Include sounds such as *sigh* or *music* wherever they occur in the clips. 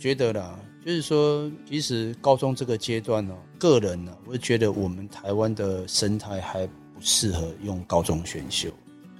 觉得啦，就是说，其实高中这个阶段呢，个人呢，我觉得我们台湾的生态还不适合用高中选修。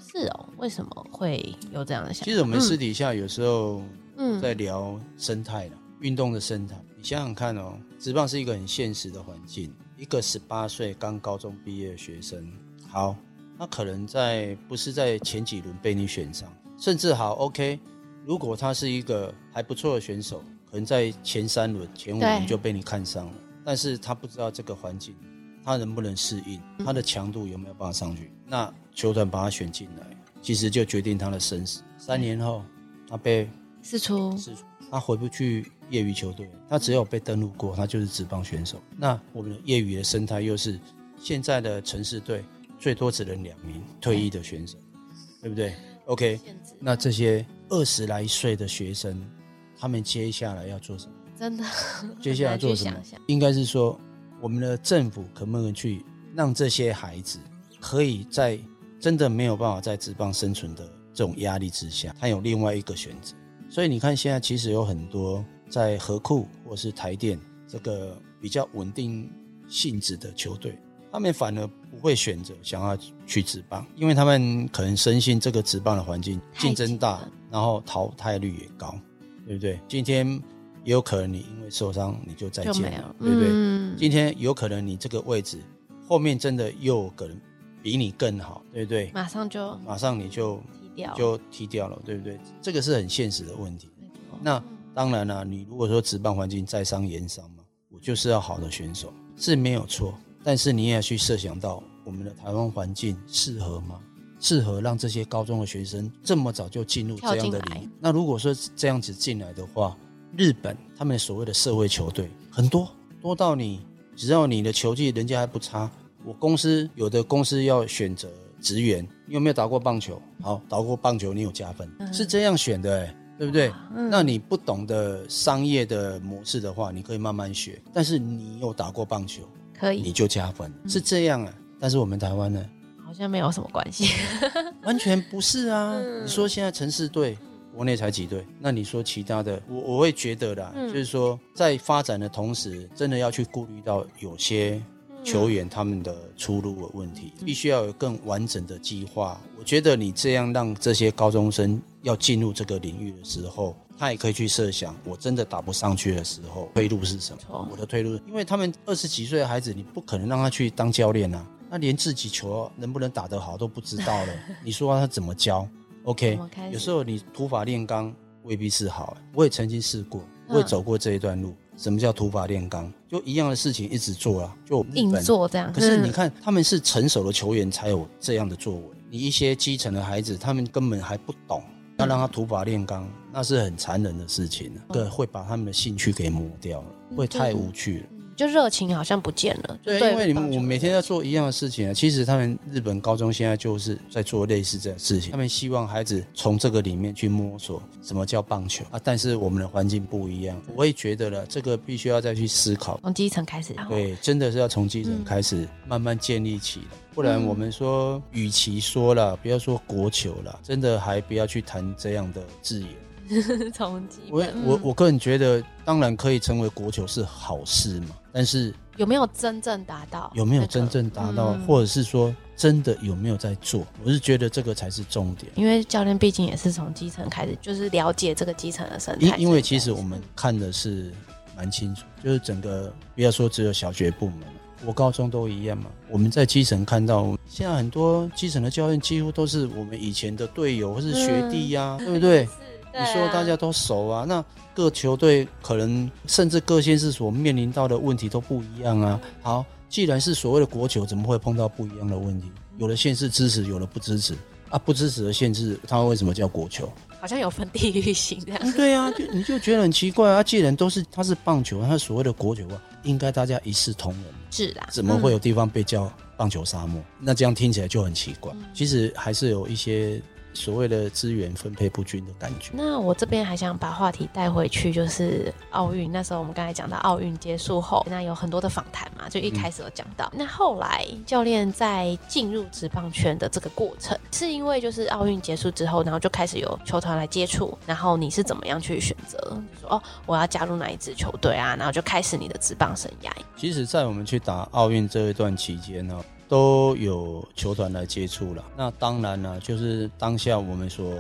是哦，为什么会有这样的想法？其实我们私底下有时候嗯在聊生态了，运动的生态。你想想看哦，职棒是一个很现实的环境，一个十八岁刚高中毕业的学生，好，那可能在不是在前几轮被你选上，甚至好 OK，如果他是一个还不错的选手。可能在前三轮、前五轮就被你看上了，但是他不知道这个环境，他能不能适应，他的强度有没有办法上去？那球团把他选进来，其实就决定他的生死。三年后，他被四出，四出，他回不去业余球队，他只有被登录过，他就是职棒选手。那我们的业余的生态又是现在的城市队最多只能两名退役的选手，对不对？OK，那这些二十来岁的学生。他们接下来要做什么？真的，*laughs* 接下来做什么？应该是说，我们的政府可不可以去让这些孩子可以在真的没有办法在职棒生存的这种压力之下，他有另外一个选择。所以你看，现在其实有很多在河库或是台电这个比较稳定性质的球队，他们反而不会选择想要去职棒，因为他们可能深信这个职棒的环境竞争大，然后淘汰率也高。对不对？今天也有可能你因为受伤你就再见了，对不对？嗯、今天有可能你这个位置后面真的又有可能比你更好，对不对？马上就马上你就踢掉，就踢掉了，对不对？这个是很现实的问题。那当然了、啊，你如果说职棒环境在商言商嘛，我就是要好的选手是没有错，但是你也要去设想到我们的台湾环境适合吗？适合让这些高中的学生这么早就进入这样的领域。那如果说这样子进来的话，日本他们所谓的社会球队很多，多到你只要你的球技人家还不差。我公司有的公司要选择职员，你有没有打过棒球？好，打过棒球你有加分，嗯、是这样选的、欸，对不对？嗯、那你不懂得商业的模式的话，你可以慢慢学。但是你有打过棒球，可以你就加分，是这样啊。但是我们台湾呢？好像没有什么关系，*laughs* 完全不是啊！嗯、你说现在城市队国内才几队？那你说其他的，我我会觉得啦，嗯、就是说在发展的同时，真的要去顾虑到有些球员他们的出路的问题，嗯、必须要有更完整的计划。我觉得你这样让这些高中生要进入这个领域的时候，他也可以去设想，我真的打不上去的时候，退路是什么？我的退路，因为他们二十几岁的孩子，你不可能让他去当教练啊。那连自己球能不能打得好都不知道了，你说他怎么教？OK，有时候你土法炼钢未必是好。我也曾经试过，我也走过这一段路。什么叫土法炼钢？就一样的事情一直做啊，就硬做这样。可是你看，他们是成熟的球员才有这样的作为。你一些基层的孩子，他们根本还不懂，要让他土法炼钢，那是很残忍的事情。这个会把他们的兴趣给磨掉了，会太无趣了。就热情好像不见了，对，因为你们我每天在做一样的事情啊。其实他们日本高中现在就是在做类似这样的事情，他们希望孩子从这个里面去摸索什么叫棒球啊。但是我们的环境不一样，我也觉得了，这个必须要再去思考，从基层开始。对，真的是要从基层开始慢慢建立起来，不然我们说，与其说了，不要说国球了，真的还不要去谈这样的字眼。*laughs* 从基我我我个人觉得，当然可以成为国球是好事嘛，但是有没有真正达到？有没有真正达到？嗯、或者是说，真的有没有在做？我是觉得这个才是重点。因为教练毕竟也是从基层开始，就是了解这个基层的生态。因因为其实我们看的是蛮清楚，就是整个不要说只有小学部门，我高中都一样嘛。我们在基层看到，现在很多基层的教练几乎都是我们以前的队友或是学弟呀、啊，嗯、对不对？你说大家都熟啊，那各球队可能甚至各县市所面临到的问题都不一样啊。好，既然是所谓的国球，怎么会碰到不一样的问题？有的县市支持，有的不支持啊。不支持的县市，它为什么叫国球？好像有分地域性这样、嗯。对啊，就你就觉得很奇怪啊。既然都是它是棒球，它所谓的国球啊，应该大家一视同仁。是啦，怎么会有地方被叫棒球沙漠？嗯、那这样听起来就很奇怪。嗯、其实还是有一些。所谓的资源分配不均的感觉。那我这边还想把话题带回去，就是奥运。那时候我们刚才讲到奥运结束后，那有很多的访谈嘛，就一开始有讲到。嗯、那后来教练在进入职棒圈的这个过程，是因为就是奥运结束之后，然后就开始有球团来接触，然后你是怎么样去选择说哦，我要加入哪一支球队啊？然后就开始你的职棒生涯。其实，在我们去打奥运这一段期间呢。都有球团来接触了，那当然呢，就是当下我们所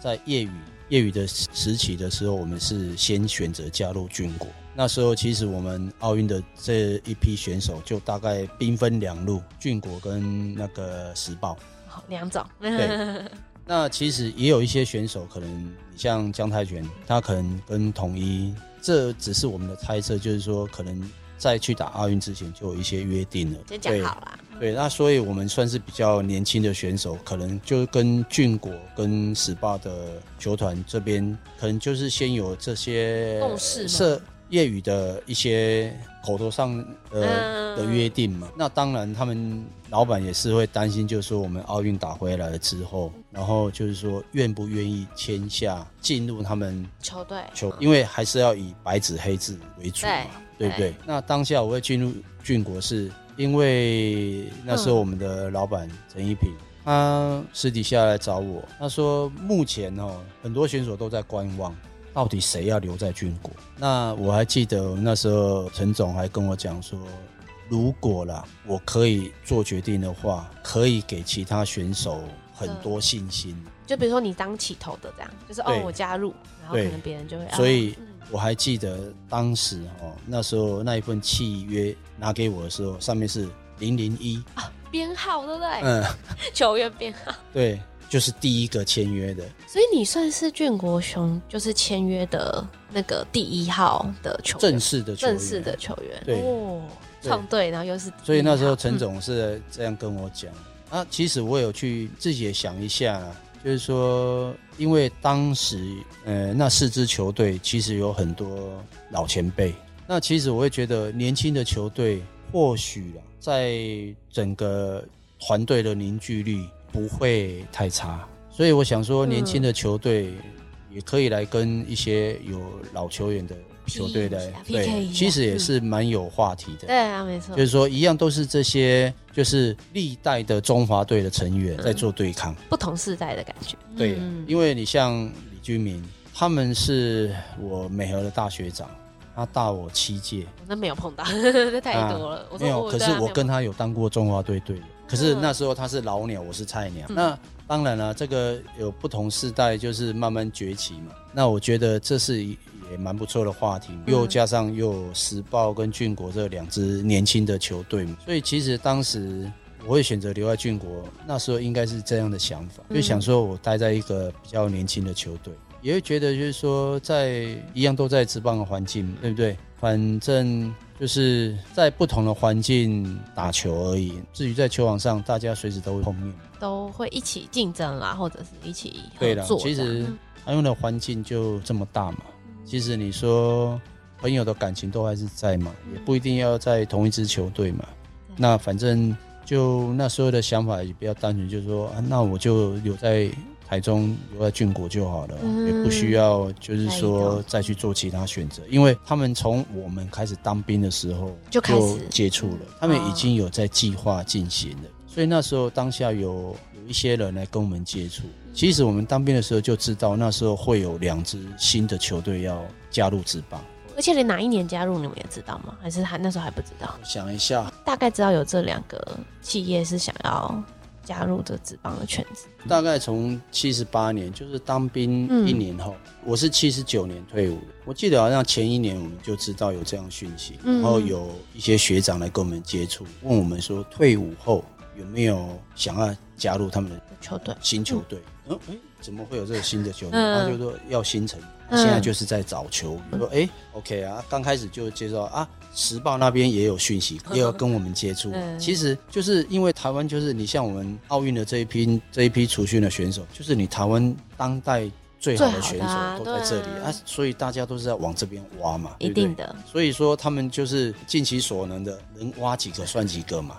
在业余业余的时期的时候，我们是先选择加入俊国。那时候其实我们奥运的这一批选手就大概兵分两路，俊国跟那个时报，好，两种。对，*laughs* 那其实也有一些选手，可能像姜泰拳，他可能跟统一，这只是我们的猜测，就是说可能。在去打奥运之前就有一些约定了，先讲好了。对，那所以我们算是比较年轻的选手，可能就跟俊国跟时报的球团这边，可能就是先有这些共识，设业余的一些口头上呃、嗯、的约定嘛。那当然，他们老板也是会担心，就是说我们奥运打回来了之后，然后就是说愿不愿意签下进入他们球队球，因为还是要以白纸黑字为主嘛。对不对？那当下我会进入俊国，是因为那时候我们的老板陈一平，他私底下来找我，他说目前哦，很多选手都在观望，到底谁要留在军国？那我还记得那时候陈总还跟我讲说，如果啦，我可以做决定的话，可以给其他选手很多信心。就比如说你当起头的这样，就是哦，我加入，然后可能别人就会，所以。我还记得当时哦，那时候那一份契约拿给我的时候，上面是零零一啊，编号对不对？嗯，*laughs* 球员编号。对，就是第一个签约的。所以你算是俊国雄，就是签约的那个第一号的球员，正式的球员，正式的球员。对哦，创队，然后又是。所以那时候陈总是这样跟我讲、嗯、啊，其实我有去自己也想一下。就是说，因为当时，呃，那四支球队其实有很多老前辈。那其实我会觉得，年轻的球队或许在整个团队的凝聚力不会太差。所以我想说，年轻的球队也可以来跟一些有老球员的。球队的对，其实也是蛮有话题的。对啊，没错。就是说，一样都是这些，就是历代的中华队的成员在做对抗，不同世代的感觉。对，因为你像李居明，他们是我美和的大学长，他大我七届。那没有碰到，这 *laughs* 太多了。没有，可是我跟他有当过中华队队员。可是那时候他是老鸟，我是菜鸟。那当然了，这个有不同世代，就是慢慢崛起嘛。那我觉得这是一。也蛮不错的话题，又加上又有时报跟俊国这两支年轻的球队，所以其实当时我会选择留在俊国，那时候应该是这样的想法，就想说我待在一个比较年轻的球队，也会觉得就是说在一样都在职棒的环境，对不对？反正就是在不同的环境打球而已。至于在球场上，大家随时都会碰面，都会一起竞争啦，或者是一起对啦。其实他用的环境就这么大嘛。其实你说朋友的感情都还是在嘛，也不一定要在同一支球队嘛。那反正就那时候的想法也比较单纯，就是说啊，那我就留在台中，留在俊国就好了，也不需要就是说再去做其他选择，因为他们从我们开始当兵的时候就接触了，他们已经有在计划进行了，所以那时候当下有有一些人来跟我们接触。其实我们当兵的时候就知道，那时候会有两支新的球队要加入职棒。而且你哪一年加入，你们也知道吗？还是还那时候还不知道？想一下，大概知道有这两个企业是想要加入这职棒的圈子？大概从七十八年，就是当兵一年后，嗯、我是七十九年退伍的。我记得好像前一年我们就知道有这样讯息，嗯、然后有一些学长来跟我们接触，问我们说退伍后有没有想要加入他们的球队、新球队？嗯，嗯，怎么会有这个新的球队？他、嗯、就说要新成。现在就是在找球员，说哎、欸，OK 啊，刚开始就接受啊，时报那边也有讯息，也有跟我们接触。其实就是因为台湾就是你像我们奥运的这一批这一批储训的选手，就是你台湾当代最好的选手都在这里啊，所以大家都是在往这边挖嘛，一定的。所以说他们就是尽其所能的，能挖几个算几个嘛。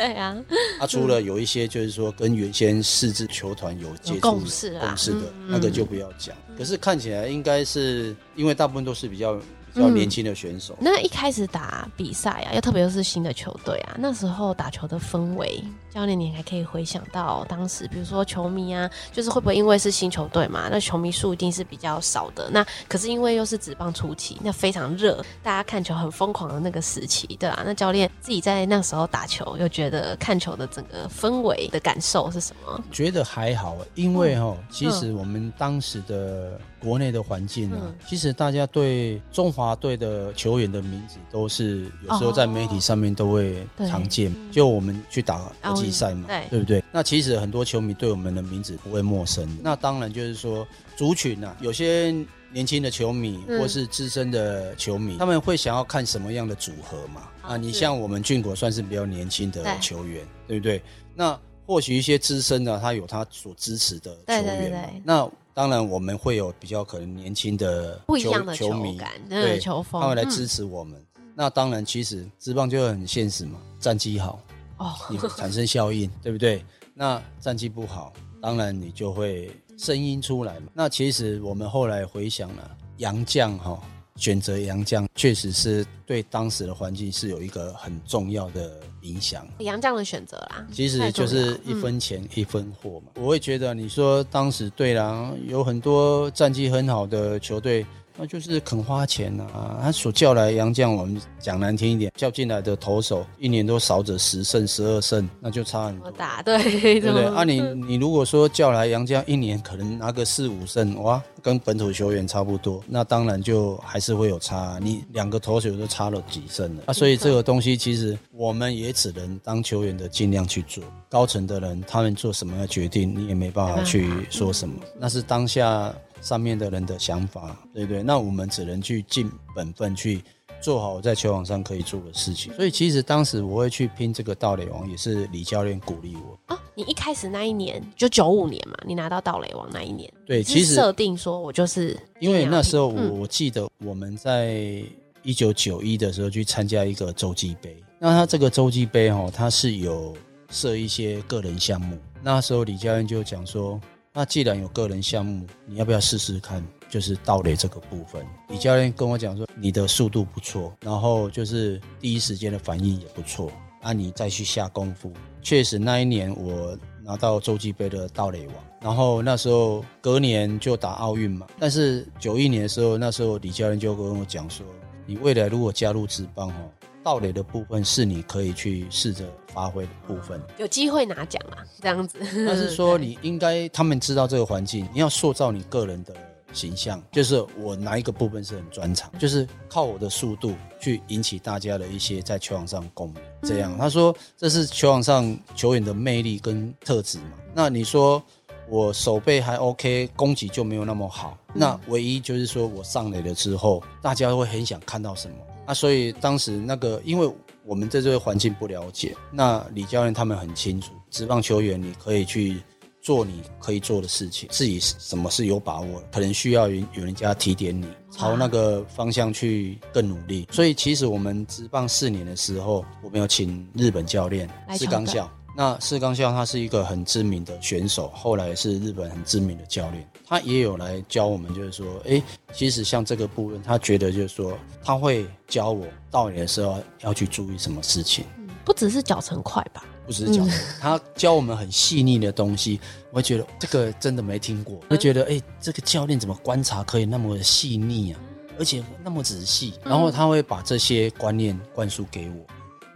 对啊，他除了有一些就是说跟原先四支球团有接触共识的那个就不要讲。可是看起来应该是因为大部分都是比较。比较年轻的选手、嗯，那一开始打比赛啊，又特别又是新的球队啊，那时候打球的氛围，教练你还可以回想到当时，比如说球迷啊，就是会不会因为是新球队嘛，那球迷数一定是比较少的。那可是因为又是职棒初期，那非常热，大家看球很疯狂的那个时期，对啊，那教练自己在那时候打球，又觉得看球的整个氛围的感受是什么？觉得还好，因为哈，其实我们当时的国内的环境啊，嗯、其实大家对中华队的球员的名字都是有时候在媒体上面都会常见，就我们去打国际赛嘛，对不对？那其实很多球迷对我们的名字不会陌生。那当然就是说族群啊，有些年轻的球迷或是资深的球迷，他们会想要看什么样的组合嘛？啊，你像我们俊国算是比较年轻的球员，对不对？那或许一些资深的他有他所支持的球员，那。当然，我们会有比较可能年轻的球不一样的球迷，对球风，他会来支持我们。嗯、那当然，其实职棒就很现实嘛，战绩好哦，你会产生效应，*laughs* 对不对？那战绩不好，当然你就会声音出来嘛。那其实我们后来回想了，杨将哈。选择杨绛确实是对当时的环境是有一个很重要的影响。杨绛的选择啦，其实就是一分钱一分货嘛。嗯、我会觉得，你说当时对啦，有很多战绩很好的球队。那就是肯花钱啊！他所叫来洋将，我们讲难听一点，叫进来的投手一年都少者十胜十二胜，那就差很多。打对对不对？啊你，你你如果说叫来洋将，一年可能拿个四五胜，哇，跟本土球员差不多，那当然就还是会有差。你两个投手都差了几胜了啊！所以这个东西其实我们也只能当球员的尽量去做。高层的人他们做什么样的决定，你也没办法去说什么，那是当下。上面的人的想法，对不对？那我们只能去尽本分去做好在球场上可以做的事情。所以其实当时我会去拼这个盗垒王，也是李教练鼓励我。啊，你一开始那一年就九五年嘛，你拿到盗垒王那一年，对，其实设定说我就是因为那时候我我记得我们在一九九一的时候去参加一个洲际杯，那他这个洲际杯哈，他是有设一些个人项目，那时候李教练就讲说。那既然有个人项目，你要不要试试看？就是盗垒这个部分。李教练跟我讲说，你的速度不错，然后就是第一时间的反应也不错，那你再去下功夫。确实那一年我拿到洲际杯的盗垒王，然后那时候隔年就打奥运嘛。但是九一年的时候，那时候李教练就跟我讲说，你未来如果加入职棒哦。盗垒的部分是你可以去试着发挥的部分，有机会拿奖啊，这样子。但是说你 *laughs* 应该，他们知道这个环境，你要塑造你个人的形象，就是我哪一个部分是很专长，就是靠我的速度去引起大家的一些在球场上共鸣。这样，他说这是球场上球员的魅力跟特质嘛。那你说我手背还 OK，攻击就没有那么好，那唯一就是说我上垒了之后，大家会很想看到什么。那所以当时那个，因为我们对这个环境不了解，那李教练他们很清楚，职棒球员你可以去做你可以做的事情，自己什么是有把握，可能需要有有人家提点你，朝那个方向去更努力。所以其实我们职棒四年的时候，我们有请日本教练四冈孝。那四冈孝他是一个很知名的选手，后来是日本很知名的教练，他也有来教我们，就是说，哎，其实像这个部分，他觉得就是说，他会教我到你的时候要去注意什么事情，不只是脚程快吧？不只是脚程，他教我们很细腻的东西，我会觉得这个真的没听过，我会觉得，哎，这个教练怎么观察可以那么细腻啊，而且那么仔细，然后他会把这些观念灌输给我。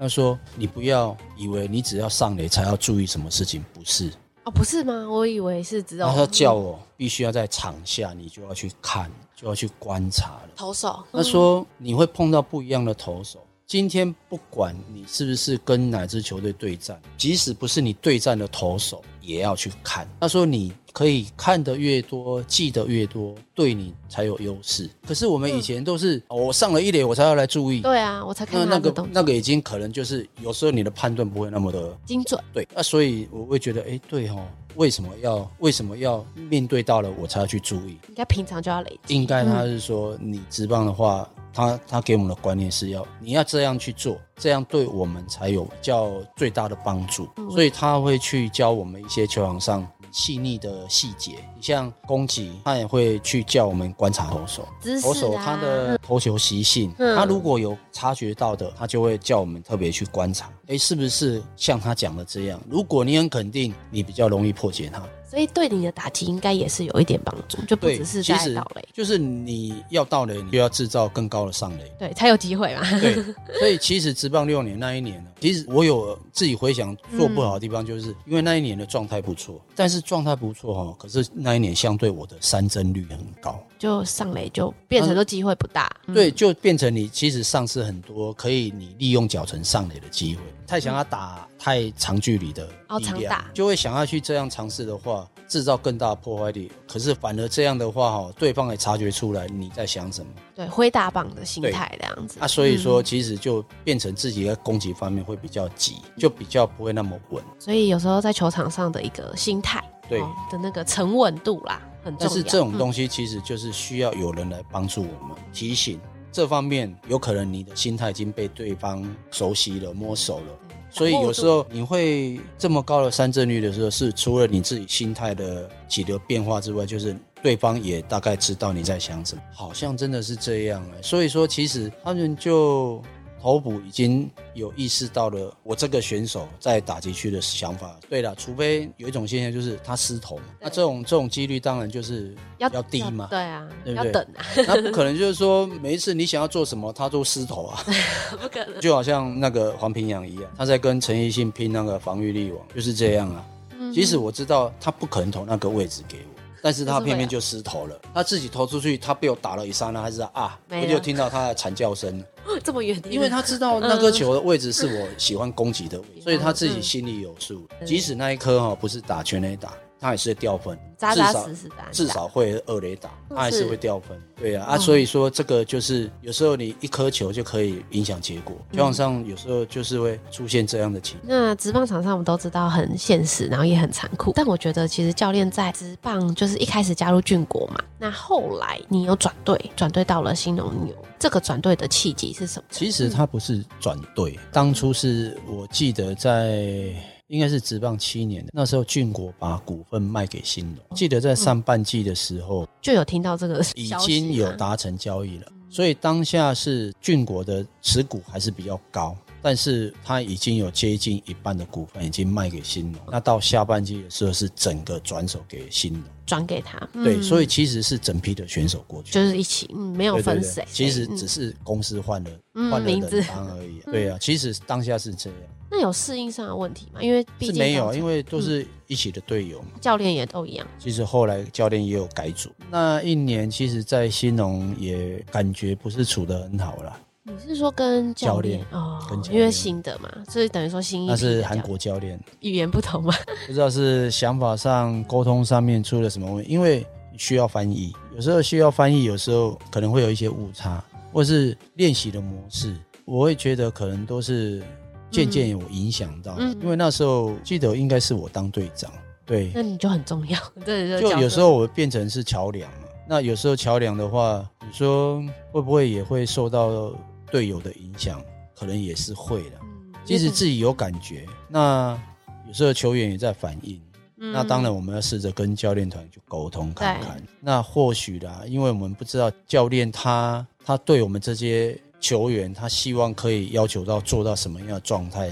他说：“你不要以为你只要上垒才要注意什么事情，不是哦，不是吗？我以为是只有。”他叫我必须要在场下，你就要去看，就要去观察了。投手，他说你会碰到不一样的投手。今天不管你是不是跟哪支球队对战，即使不是你对战的投手，也要去看。他说你可以看得越多，记得越多，对你才有优势。可是我们以前都是，嗯，我上了一垒，我才要来注意。对啊，我才看到那个那个已经可能就是有时候你的判断不会那么的精准。对，那所以我会觉得，哎，对哦，为什么要为什么要面对到了我才要去注意？应该平常就要累积。应该他是说，你直棒的话。他他给我们的观念是要你要这样去做，这样对我们才有较最大的帮助。所以他会去教我们一些球场上细腻的细节。你像攻击，他也会去叫我们观察投手，投手他的投球习性，他如果有察觉到的，他就会叫我们特别去观察。哎，是不是像他讲的这样？如果你很肯定，你比较容易破解他。所以对你的打击应该也是有一点帮助，就不只是在倒垒，就是你要倒垒，你就要制造更高的上雷，对，才有机会嘛。对，*laughs* 所以其实职棒六年那一年呢，其实我有自己回想做不好的地方，就是因为那一年的状态不错，但是状态不错哈，可是那一年相对我的三振率很高，就上雷就变成说机会不大，对，就变成你其实丧失很多可以你利用脚程上雷的机会。太想要打太长距离的力量，就会想要去这样尝试的话，制造更大的破坏力。可是反而这样的话，哈，对方也察觉出来你在想什么，对，挥大棒的心态这样子。啊，所以说其实就变成自己在攻击方面会比较急，就比较不会那么稳。所以有时候在球场上的一个心态，对的那个沉稳度啦，很重要。但是这种东西其实就是需要有人来帮助我们提醒。这方面有可能你的心态已经被对方熟悉了、摸熟了，所以有时候你会这么高的三振率的时候，是除了你自己心态的起流变化之外，就是对方也大概知道你在想什么，好像真的是这样哎。所以说，其实他们就。投捕已经有意识到了我这个选手在打击区的想法。对了，除非有一种现象就是他失投，那这种这种几率当然就是要低嘛。对啊，对不对？要等啊。那不可能就是说每一次你想要做什么，他都失投啊。*laughs* 不可能。就好像那个黄平阳一样，他在跟陈奕迅拼那个防御力王，就是这样啊。即使我知道他不可能投那个位置给我。但是他偏偏就失投了，他自己投出去，他被我打了一刹那，还是啊，我就听到他的惨叫声，这么远，因为他知道那颗球的位置是我喜欢攻击的位置，所以他自己心里有数，即使那一颗哈不是打全垒打。他也是掉分，扎扎实实的，至少会二雷打，他还是会掉分。对啊，啊，所以说这个就是有时候你一颗球就可以影响结果，球场上有时候就是会出现这样的情况。那职棒场上我们都知道很现实，然后也很残酷。但我觉得其实教练在职棒就是一开始加入俊国嘛，那后来你又转队，转队到了新农牛，这个转队的契机是什么？其实他不是转队，当初是我记得在。应该是职棒七年的那时候，俊国把股份卖给新龙。记得在上半季的时候 *laughs* 就有听到这个，已经有达成交易了。所以当下是俊国的持股还是比较高，但是他已经有接近一半的股份已经卖给新农。那到下半季的时候是整个转手给新农，转给他。对，所以其实是整批的选手过去，就是一起，嗯，没有分谁。其实只是公司换了换了名字而已。对啊，其实当下是这样。那有适应上的问题吗？因为毕竟没有，因为都是一起的队友嘛，教练也都一样。其实后来教练也有改组，那一年其实，在新农也感觉不是处得很好了。你是说跟教练哦？因为新的嘛，所以等于说新一那是韩国教练，语言不同嘛？不知道是想法上、沟通上面出了什么问题，因为需要翻译，有时候需要翻译，有时候可能会有一些误差，或是练习的模式，我会觉得可能都是。渐渐有影响到，嗯，因为那时候记得应该是我当队长，对，那你就很重要，*laughs* 对，就有时候我变成是桥梁嘛。那有时候桥梁的话，你说会不会也会受到队友的影响？可能也是会的。即使自己有感觉，那有时候球员也在反应。那当然我们要试着跟教练团去沟通看看。那或许啦，因为我们不知道教练他他对我们这些。球员他希望可以要求到做到什么样的状态，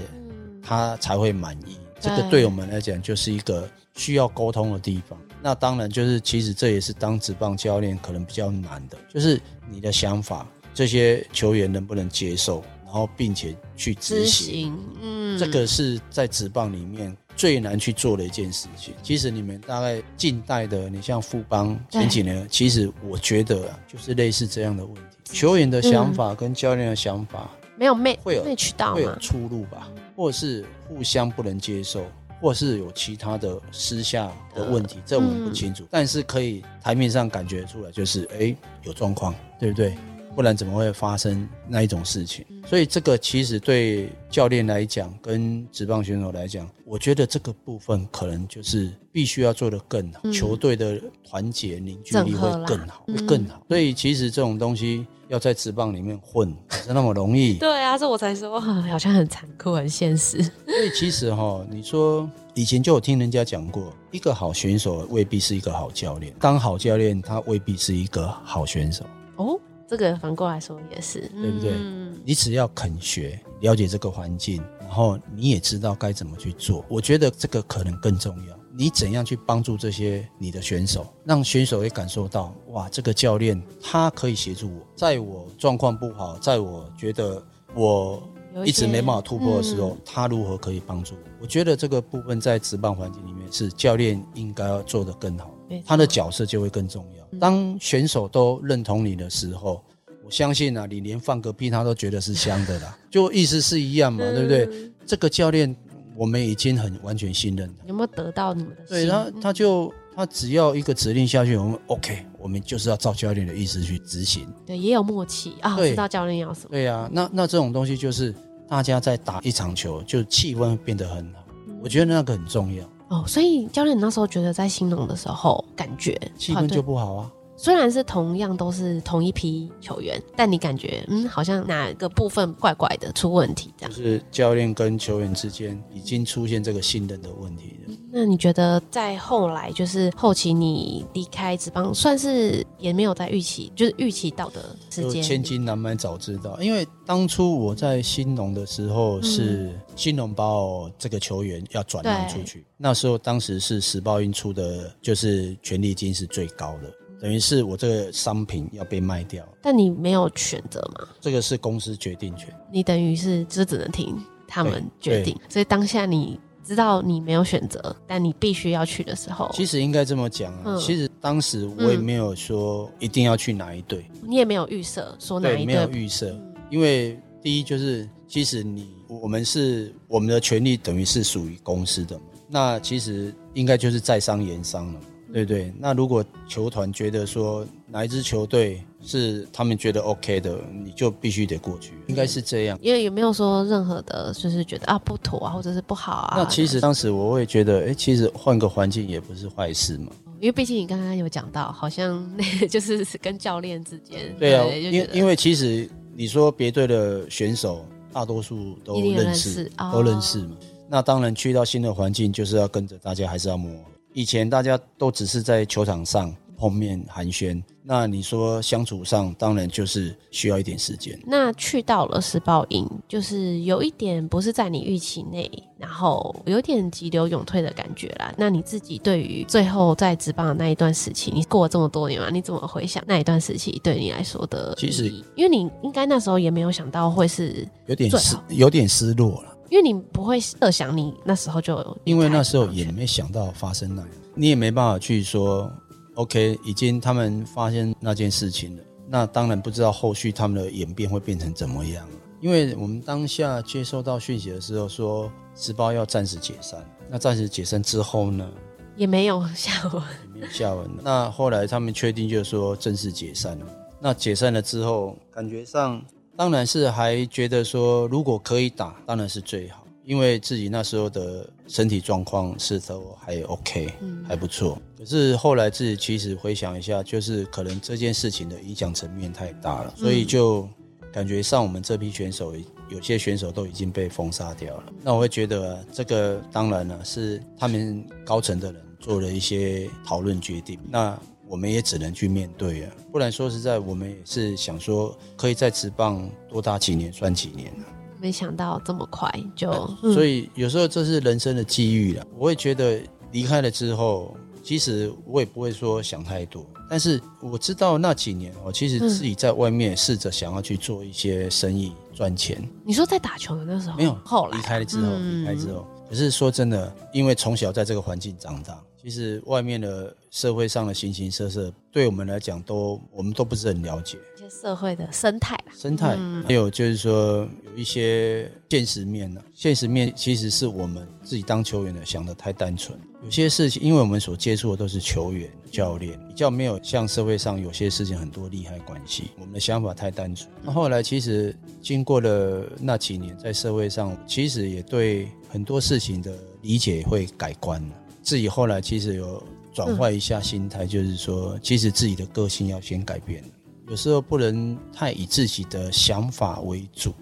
他才会满意。这个对我们来讲就是一个需要沟通的地方。那当然就是，其实这也是当职棒教练可能比较难的，就是你的想法，这些球员能不能接受，然然后并且去执行。嗯，这个是在职棒里面最难去做的一件事情。其实你们大概近代的，你像富邦前几年，其实我觉得就是类似这样的问题，球员的想法跟教练的想法。没有没会有没渠道，会有出入吧，或者是互相不能接受，或是有其他的私下的问题，这我们不清楚。嗯、但是可以台面上感觉出来，就是哎有状况，对不对？不然怎么会发生那一种事情？所以这个其实对教练来讲，跟职棒选手来讲，我觉得这个部分可能就是必须要做得更好，嗯、球队的团结凝聚力会更好，会更好。所以其实这种东西要在职棒里面混，不是那么容易。*laughs* 对啊，这我才说好像很残酷、很现实。所以其实哈，你说以前就有听人家讲过，一个好选手未必是一个好教练，当好教练他未必是一个好选手。哦。这个反过来说也是，对不对？嗯、你只要肯学，了解这个环境，然后你也知道该怎么去做。我觉得这个可能更重要。你怎样去帮助这些你的选手，让选手也感受到，哇，这个教练他可以协助我，在我状况不好，在我觉得我一直没办法突破的时候，嗯、他如何可以帮助我？我觉得这个部分在职棒环境里面是教练应该要做得更好，他的角色就会更重要。当选手都认同你的时候，我相信啊，你连放个屁他都觉得是香的啦，*laughs* 就意思是一样嘛，对不对？这个教练我们已经很完全信任了。有没有得到你们的？对，他他就他只要一个指令下去，我们 OK，我们就是要照教练的意思去执行。对，也有默契啊，知道教练要什么。对啊，那那这种东西就是大家在打一场球，就气氛变得很好。我觉得那个很重要。哦，所以教练那时候觉得在兴农的时候，感觉气氛就不好啊。虽然是同样都是同一批球员，但你感觉嗯，好像哪个部分怪怪的，出问题这样。就是教练跟球员之间已经出现这个信任的问题了。那你觉得在后来，就是后期你离开职棒，算是也没有在预期，就是预期到的时间。千金难买早知道，因为当初我在兴农的时候是兴农把我这个球员要转让出去，那时候当时是时报运出的，就是权利金是最高的。等于是我这个商品要被卖掉，但你没有选择吗？这个是公司决定权，你等于是就只能听他们决定。所以当下你知道你没有选择，但你必须要去的时候，其实应该这么讲啊。嗯、其实当时我也没有说一定要去哪一队，你也没有预设说哪一队，没有预设。因为第一就是，其实你我们是我们的权利等于是属于公司的嘛，那其实应该就是在商言商了。对对，那如果球团觉得说哪一支球队是他们觉得 OK 的，你就必须得过去，应该是这样。因为也没有说任何的，就是觉得啊不妥啊，或者是不好啊？那其实当时我会觉得，哎，其实换个环境也不是坏事嘛。因为毕竟你刚刚有讲到，好像那 *laughs* 个就是跟教练之间。对啊，因为因为其实你说别队的选手大多数都认识，都认识嘛。那当然去到新的环境，就是要跟着大家，还是要磨。以前大家都只是在球场上碰面寒暄，那你说相处上当然就是需要一点时间。那去到了时报营，就是有一点不是在你预期内，然后有点急流勇退的感觉啦。那你自己对于最后在职棒的那一段时期，你过了这么多年嘛，你怎么回想那一段时期对你来说的？其实，因为你应该那时候也没有想到会是有点失有点失落了。因为你不会设想你那时候就有，因为那时候也没想到发生那样，你也没办法去说，OK，已经他们发现那件事情了，那当然不知道后续他们的演变会变成怎么样。因为我们当下接收到讯息的时候说，时报要暂时解散，那暂时解散之后呢，也没有下文，没有下文。那后来他们确定就是说正式解散了，那解散了之后，感觉上。当然是还觉得说，如果可以打，当然是最好，因为自己那时候的身体状况是都还 OK，嗯，还不错。可是后来自己其实回想一下，就是可能这件事情的影响层面太大了，所以就感觉上我们这批选手，有些选手都已经被封杀掉了。那我会觉得啊，这个当然了，是他们高层的人做了一些讨论决定。那。我们也只能去面对啊，不然说实在，我们也是想说，可以在职棒多打几年算几年啊。没想到这么快就，所以有时候这是人生的机遇了。我会觉得离开了之后，其实我也不会说想太多，但是我知道那几年我其实自己在外面试着想要去做一些生意，赚钱。你说在打球的那时候没有，后来离开了之后，离开之后，可是说真的，因为从小在这个环境长大。其实外面的社会上的形形色色，对我们来讲都我们都不是很了解。一些社会的生态，生态，还有就是说有一些现实面呢。现实面其实是我们自己当球员的想的太单纯。有些事情，因为我们所接触的都是球员、教练，比较没有像社会上有些事情很多利害关系。我们的想法太单纯。那后来其实经过了那几年在社会上，其实也对很多事情的理解会改观。自己后来其实有转换一下心态，就是说，其实自己的个性要先改变，有时候不能太以自己的想法为主，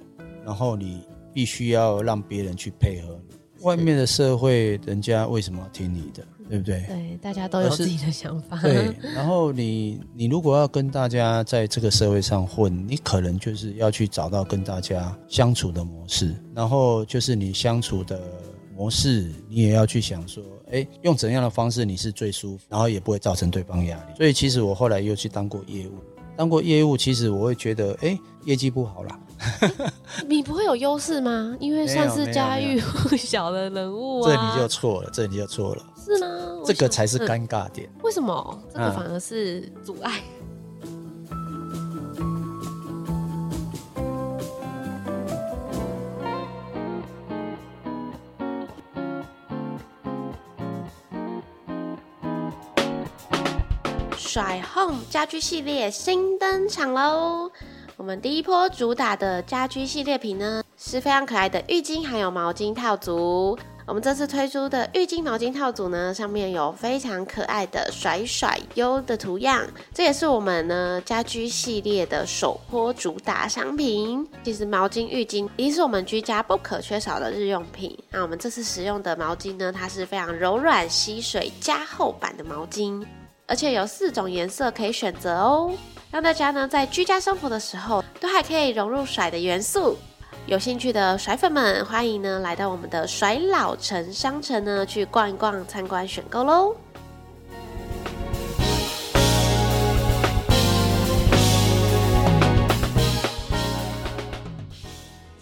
然后你必须要让别人去配合你。外面的社会，人家为什么要听你的，对不对？对，大家都有自己的想法。对，然后你你如果要跟大家在这个社会上混，你可能就是要去找到跟大家相处的模式，然后就是你相处的。模式，你也要去想说，哎，用怎样的方式你是最舒服，然后也不会造成对方压力。所以其实我后来又去当过业务，当过业务，其实我会觉得，哎，业绩不好啦。你不会有优势吗？因为算是家喻户晓的人物啊。这你就错了，这你就错了。是吗？这个才是尴尬点。为什么？这个反而是阻碍。甩 Home 家居系列新登场喽！我们第一波主打的家居系列品呢，是非常可爱的浴巾还有毛巾套组。我们这次推出的浴巾毛巾套组呢，上面有非常可爱的甩甩优的图样，这也是我们呢家居系列的首波主打商品。其实毛巾、浴巾一定是我们居家不可缺少的日用品。那我们这次使用的毛巾呢，它是非常柔软吸水加厚版的毛巾。而且有四种颜色可以选择哦，让大家呢在居家生活的时候都还可以融入甩的元素。有兴趣的甩粉们，欢迎呢来到我们的甩老城商城呢去逛一逛、参观选购喽。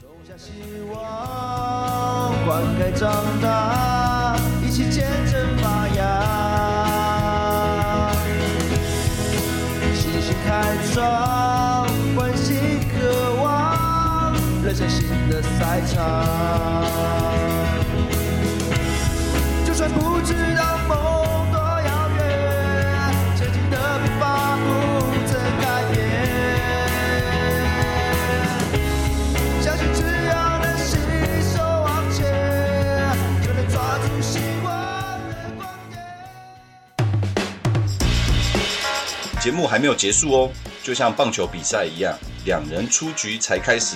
种下希望，灌溉长大，的赛场。就算不知道梦多遥远，前进的步伐不曾改变。相信只要能携手往前，就能抓住希望的光点。节目还没有结束哦。就像棒球比赛一样，两人出局才开始。